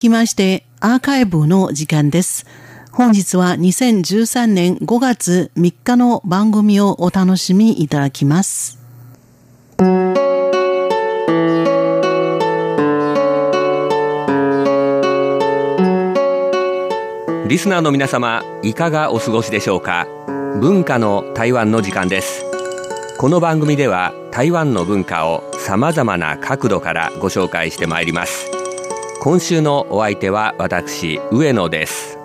きまして、アーカイブの時間です。本日は2013年5月3日の番組をお楽しみいただきます。リスナーの皆様、いかがお過ごしでしょうか？文化の台湾の時間です。この番組では台湾の文化を様々な角度からご紹介してまいります。今週のお相手は私上野です。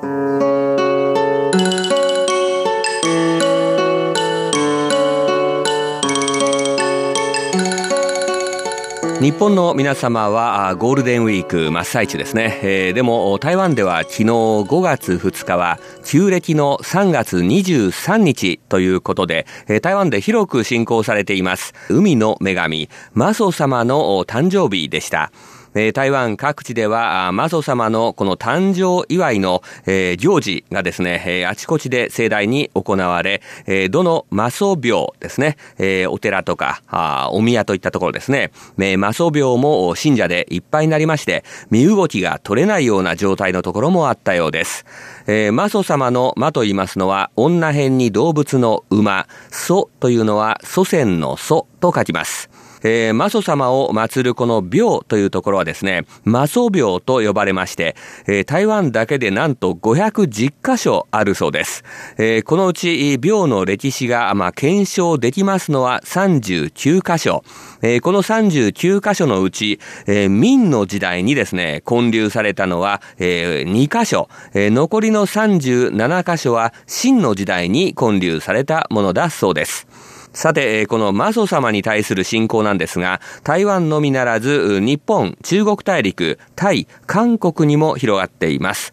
日本の皆様はゴールデンウィーク真っ最中ですね、えー、でも台湾では昨日5月2日は旧暦の3月23日ということで台湾で広く信仰されています海の女神マソ様の誕生日でした。えー、台湾各地では、マ祖様のこの誕生祝いの、えー、行事がですね、えー、あちこちで盛大に行われ、えー、どのマ祖廟ですね、えー、お寺とか、あお宮といったところですね、えー、マ祖廟も信者でいっぱいになりまして、身動きが取れないような状態のところもあったようです。えー、マ祖様の魔と言いますのは、女編に動物の馬、祖というのは祖先の祖と書きます。えー、マソ様を祀るこの廟というところはですね、マソ廟と呼ばれまして、えー、台湾だけでなんと510箇所あるそうです。えー、このうち廟の歴史が、まあ、検証できますのは39箇所。えー、この39箇所のうち、えー、明の時代にですね、建立されたのは、えー、2箇所、えー、残りの37箇所は清の時代に建立されたものだそうです。さて、このマソ様に対する信仰なんですが、台湾のみならず、日本、中国大陸、タイ、韓国にも広がっています。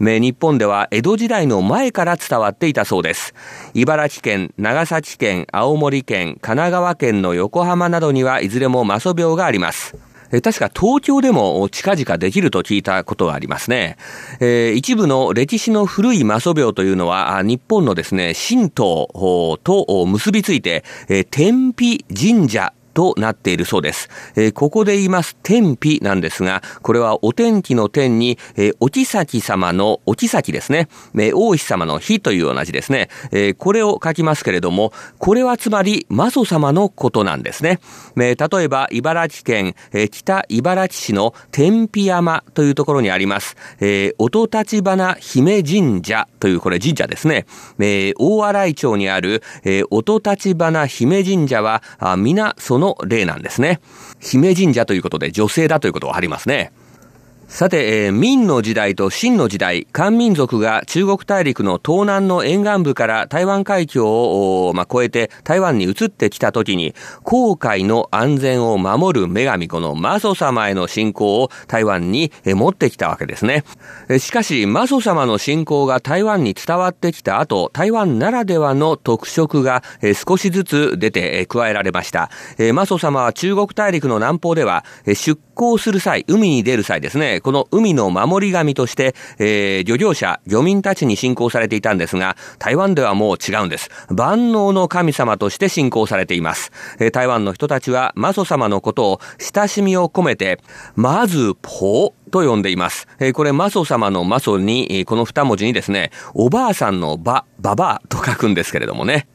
日本では江戸時代の前から伝わっていたそうです。茨城県、長崎県、青森県、神奈川県の横浜などにはいずれもマソ病があります。確か東京でも近々できると聞いたことがありますね。えー、一部の歴史の古いマソ廟というのは、日本のですね、神道と結びついて、え、天日神社となっているそうです。えー、ここで言います天日なんですが、これはお天気の天に、えー、お妃様のお妃ですね、えー、王妃様の日という同じですね、えー、これを書きますけれども、これはつまり、マ祖様のことなんですね。えー、例えば、茨城県、えー、北茨城市の天日山というところにあります、えー、音立花姫神社というこれ神社ですね。えー、大洗町にある、えー、音立花姫神社は、あ皆そのの例なんですね。姫神社ということで女性だということがありますね。さて、えー、明の時代と清の時代、漢民族が中国大陸の東南の沿岸部から台湾海峡を、まあ、越えて台湾に移ってきた時に、航海の安全を守る女神、このマソ様への信仰を台湾に、えー、持ってきたわけですね。えしかし、マソ様の信仰が台湾に伝わってきた後、台湾ならではの特色が、えー、少しずつ出て、えー、加えられました。えー、マソ様は中国大陸の南方では、えー、出港する際、海に出る際ですね、この海の守り神として、えー、漁業者、漁民たちに信仰されていたんですが、台湾ではもう違うんです。万能の神様として信仰されています。えー、台湾の人たちは、マソ様のことを親しみを込めて、まず、ぽと呼んでいます。え、これ、マソ様のマソに、この二文字にですね、おばあさんのば、ばばと書くんですけれどもね。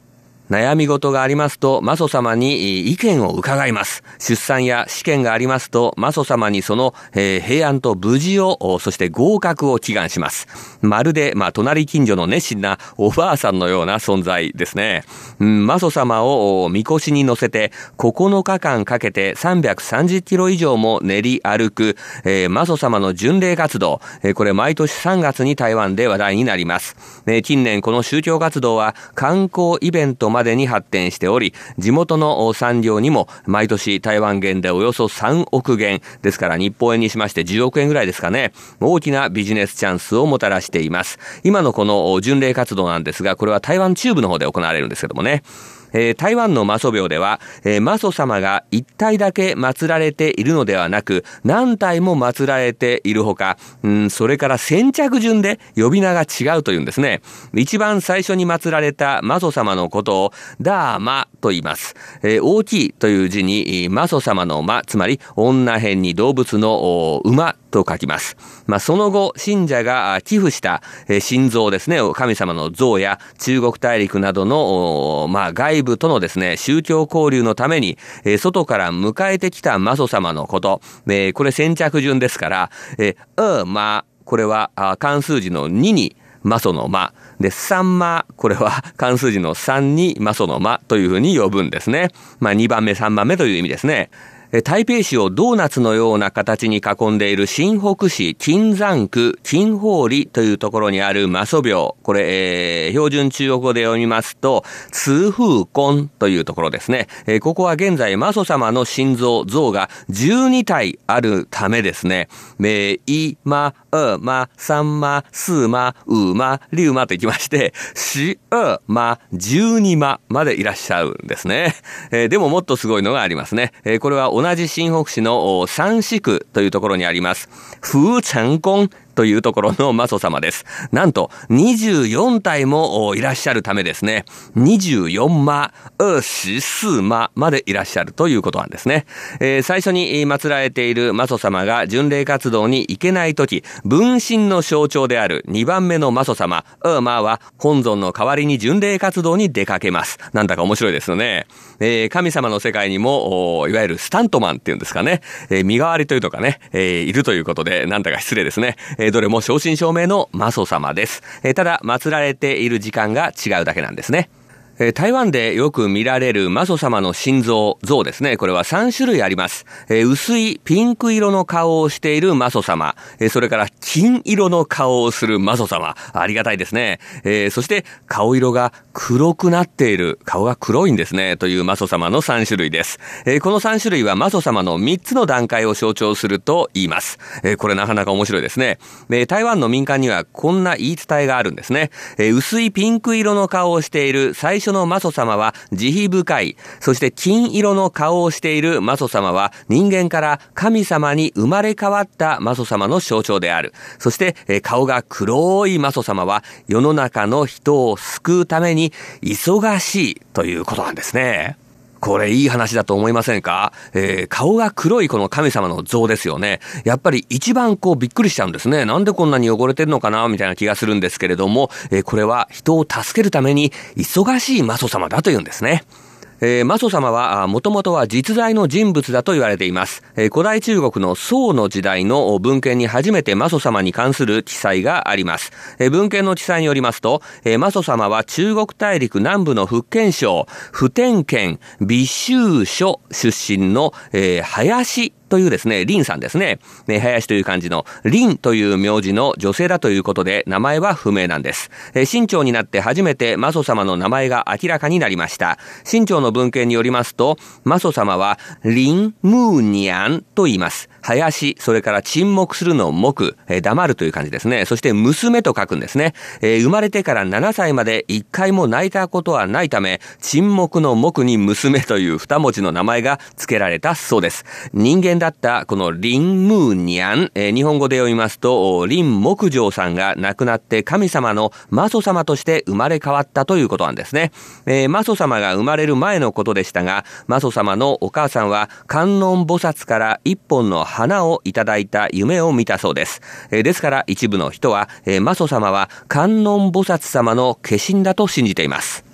悩み事がありますと、マソ様に意見を伺います。出産や試験がありますと、マソ様にその、えー、平安と無事を、そして合格を祈願します。まるで、まあ、隣近所の熱心なおばあさんのような存在ですね。うん、マソ様をみこしに乗せて、9日間かけて330キロ以上も練り歩く、えー、マソ様の巡礼活動。えー、これ毎年3月に台湾で話題になります。えー、近年この宗教活動は観光イベントまでに発展しており、地元の産業にも毎年台湾元でおよそ3億元、ですから日本円にしまして10億円ぐらいですかね、大きなビジネスチャンスをもたらしています。今のこの巡礼活動なんですが、これは台湾中部の方で行われるんですけどもね。えー、台湾のマソ廟では、えー、マソ様が一体だけ祀られているのではなく、何体も祀られているほか、うん、それから先着順で呼び名が違うというんですね。一番最初に祀られたマソ様のことを、ダーマと言います。えー、大きいという字に、マソ様の間、つまり女編に動物の馬と書きます。まあ、その後、信者が寄付した、えー、心臓ですね、神様の像や中国大陸などの、まあ、外部とのですね、宗教交流のために、えー、外から迎えてきたマソ様のこと、えー、これ先着順ですから、えー、う、ま、これは関数字の2に、マソの間。で、三間、これは 関数字の3にマソの間というふうに呼ぶんですね。まあ2番目、3番目という意味ですね。台北市をドーナツのような形に囲んでいる新北市金山区金宝里というところにあるマソ廟。これ、えー、標準中国語で読みますと、通風根というところですね。えー、ここは現在、マソ様の心臓、像が12体あるためですね。め、い、ま、う、ま、さんま、すま、うま、りゅうまといきまして、し、う、ま、十二ままでいらっしゃるんですね。えー、でももっとすごいのがありますね。えー、これは同じ新北市の三市区というところにあります。風成功というところのマソ様です。なんと、24体もいらっしゃるためですね。24魔、二十四魔までいらっしゃるということなんですね。えー、最初に祀られているマソ様が巡礼活動に行けないとき、分身の象徴である2番目のマソ様、ウーマーは本尊の代わりに巡礼活動に出かけます。なんだか面白いですよね。えー、神様の世界にも、いわゆるスタントマンっていうんですかね。えー、身代わりというとかね、えー、いるということで、なんだか失礼ですね。えー、どれも正真正銘のマソ様です。えー、ただ、祀られている時間が違うだけなんですね。え台湾でよく見られるマソ様の心臓、像ですね。これは3種類あります。え薄いピンク色の顔をしているマソ様、えそれから金色の顔をするマソ様。ありがたいですね。えそして顔色が黒くなっている、顔が黒いんですね。というマソ様の3種類です。えこの3種類はマソ様の3つの段階を象徴すると言います。えこれなかなか面白いですね。え台湾の民間にはこんな言い伝えがあるんですね。え薄いピンク色の顔をしている最初初のマソ様は慈悲深い、そして金色の顔をしているマソ様は人間から神様に生まれ変わったマソ様の象徴である。そして、え顔が黒いマソ様は世の中の人を救うために忙しいということなんですね。これいい話だと思いませんか？えー、顔が黒いこの神様の像ですよね。やっぱり一番こうびっくりしちゃうんですね。なんでこんなに汚れてるのかな？みたいな気がするんですけれども、えー、これは人を助けるために忙しいマソ様だというんですね。えー、マソ様は、もともとは実在の人物だと言われています。えー、古代中国の宋の時代の文献に初めてマソ様に関する記載があります。えー、文献の記載によりますと、えー、マソ様は中国大陸南部の福建省、普天県美州所出身の、えー、林というですね、林さんですね。ね、林という漢字の林という名字の女性だということで、名前は不明なんです。え清朝になって初めてマソ様の名前が明らかになりました。清朝の文献によりますと、マソ様は林ムーニャンと言います。林、それから沈黙するの黙、え、黙るという感じですね。そして娘と書くんですね。え、生まれてから7歳まで一回も泣いたことはないため、沈黙の黙に娘という二文字の名前が付けられたそうです。人間だったこのリン・ムーニャン、えー、日本語で読みますと、リン・木城さんが亡くなって神様のマソ様として生まれ変わったということなんですね。えー、マソ様が生まれる前のことでしたが、マソ様のお母さんは観音菩薩から一本の花をいただいた夢を見たそうです。えー、ですから一部の人は、えー、マソ様は観音菩薩様の化身だと信じています。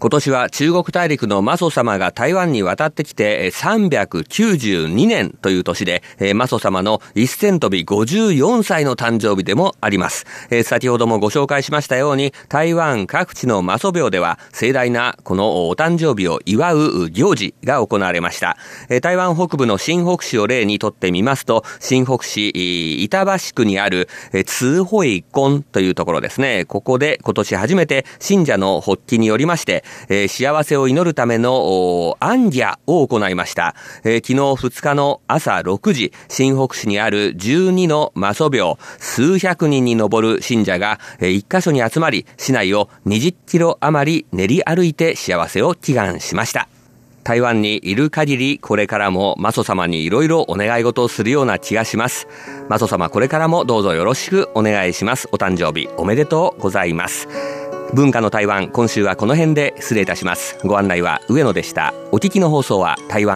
今年は中国大陸のマソ様が台湾に渡ってきて392年という年で、マソ様の一戦飛び54歳の誕生日でもあります。先ほどもご紹介しましたように、台湾各地のマソ廟では盛大なこのお誕生日を祝う行事が行われました。台湾北部の新北市を例にとってみますと、新北市板橋区にある通保井根というところですね。ここで今年初めて信者の発起によりまして、えー、幸せを祈るための、アンギャを行いました。えー、昨日2日の朝6時、新北市にある12のマソ廟、数百人に上る信者が、えー、1箇所に集まり、市内を20キロ余り練り歩いて幸せを祈願しました。台湾にいる限りこれからもマソ様にいろいろお願い事をするような気がします。マソ様これからもどうぞよろしくお願いします。お誕生日おめでとうございます。文化の台湾今週はこの辺で失礼いたします。ご案内は上野でした。お聞きの放送は台湾